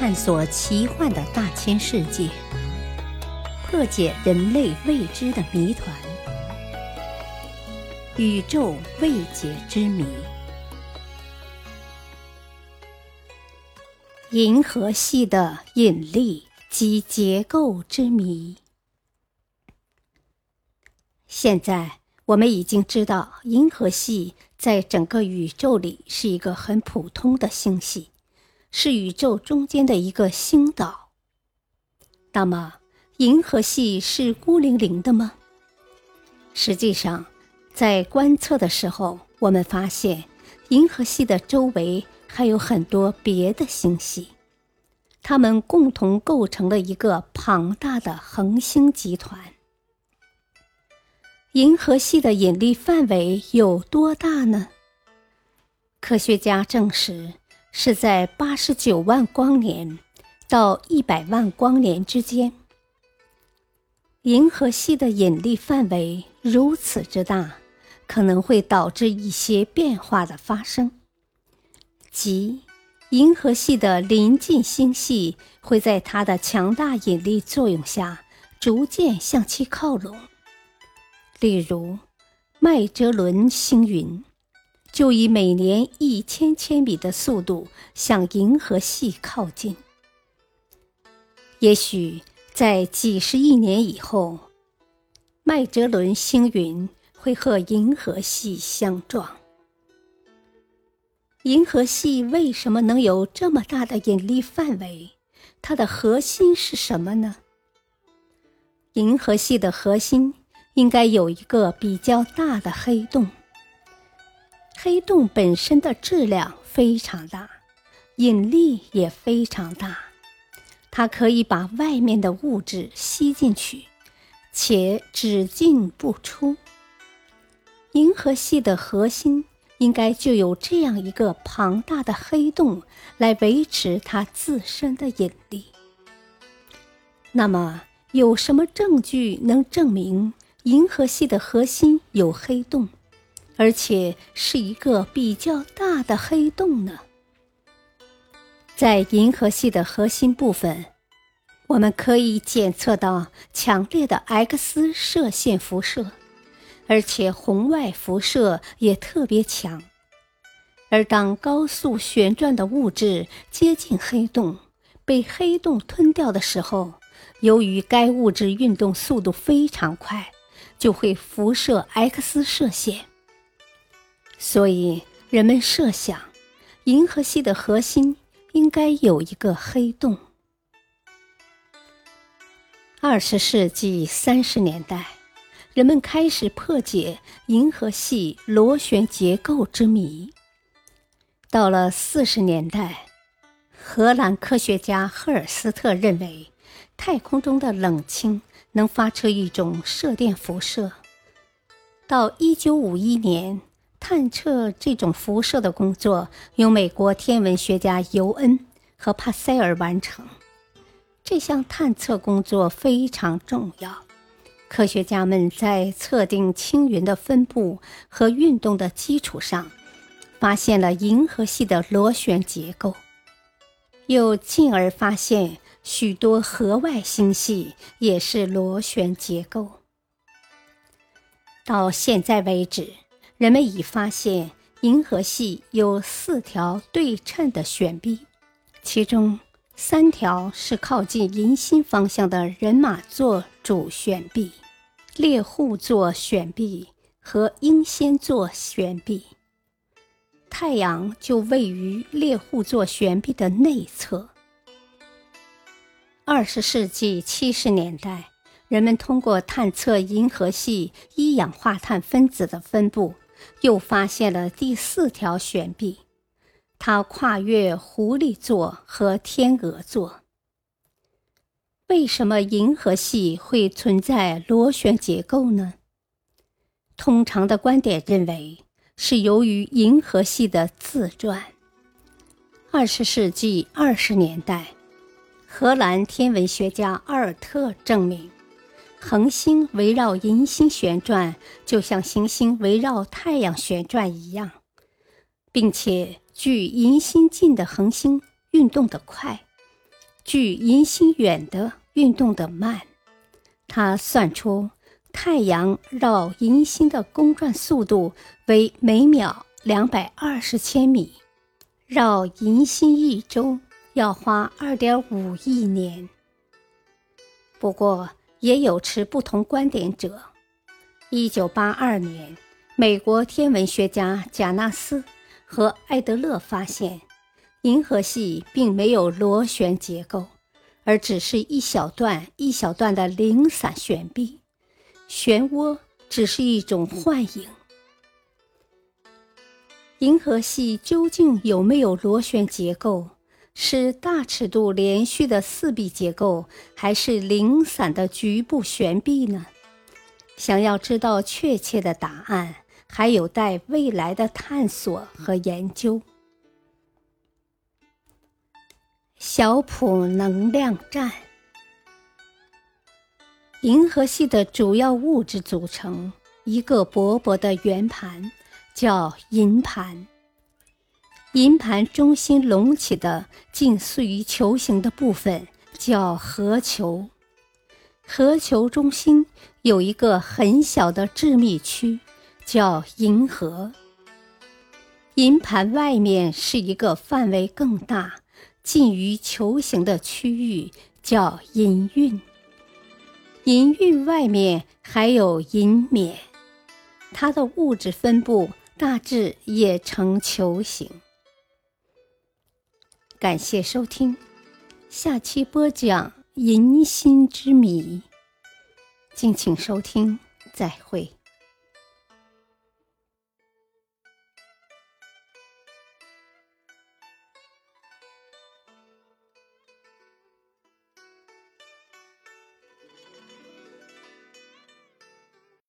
探索奇幻的大千世界，破解人类未知的谜团——宇宙未解之谜。银河系的引力及结构之谜。现在我们已经知道，银河系在整个宇宙里是一个很普通的星系，是宇宙中间的一个星岛。那么，银河系是孤零零的吗？实际上，在观测的时候，我们发现银河系的周围。还有很多别的星系，它们共同构成了一个庞大的恒星集团。银河系的引力范围有多大呢？科学家证实，是在八十九万光年到一百万光年之间。银河系的引力范围如此之大，可能会导致一些变化的发生。即，银河系的邻近星系会在它的强大引力作用下逐渐向其靠拢。例如，麦哲伦星云就以每年一千千米的速度向银河系靠近。也许在几十亿年以后，麦哲伦星云会和银河系相撞。银河系为什么能有这么大的引力范围？它的核心是什么呢？银河系的核心应该有一个比较大的黑洞。黑洞本身的质量非常大，引力也非常大，它可以把外面的物质吸进去，且只进不出。银河系的核心。应该就有这样一个庞大的黑洞来维持它自身的引力。那么，有什么证据能证明银河系的核心有黑洞，而且是一个比较大的黑洞呢？在银河系的核心部分，我们可以检测到强烈的 X 射线辐射。而且红外辐射也特别强，而当高速旋转的物质接近黑洞，被黑洞吞掉的时候，由于该物质运动速度非常快，就会辐射 X 射线。所以人们设想，银河系的核心应该有一个黑洞。二十世纪三十年代。人们开始破解银河系螺旋结构之谜。到了四十年代，荷兰科学家赫尔斯特认为，太空中的冷氢能发出一种射电辐射。到一九五一年，探测这种辐射的工作由美国天文学家尤恩和帕塞尔完成。这项探测工作非常重要。科学家们在测定青云的分布和运动的基础上，发现了银河系的螺旋结构，又进而发现许多河外星系也是螺旋结构。到现在为止，人们已发现银河系有四条对称的旋臂，其中三条是靠近银心方向的人马座主旋臂。猎户座旋臂和英仙座旋臂，太阳就位于猎户座旋臂的内侧。二十世纪七十年代，人们通过探测银河系一氧化碳分子的分布，又发现了第四条悬臂，它跨越狐狸座和天鹅座。为什么银河系会存在螺旋结构呢？通常的观点认为是由于银河系的自转。二十世纪二十年代，荷兰天文学家阿尔特证明，恒星围绕银星旋转，就像行星围绕太阳旋转一样，并且距银星近的恒星运动得快。距银星远的运动的慢。他算出太阳绕银星的公转速度为每秒两百二十千米，绕银星一周要花二点五亿年。不过，也有持不同观点者。一九八二年，美国天文学家贾纳斯和艾德勒发现，银河系并没有螺旋结构，而只是一小段一小段的零散旋臂，漩涡只是一种幻影。银河系究竟有没有螺旋结构？是大尺度连续的四臂结构，还是零散的局部旋臂呢？想要知道确切的答案，还有待未来的探索和研究。小普能量站，银河系的主要物质组成一个薄薄的圆盘，叫银盘。银盘中心隆起的近似于球形的部分叫核球。核球中心有一个很小的致密区，叫银河。银盘外面是一个范围更大、近于球形的区域，叫银晕。银晕外面还有银冕，它的物质分布大致也呈球形。感谢收听，下期播讲。银心之谜，敬请收听，再会。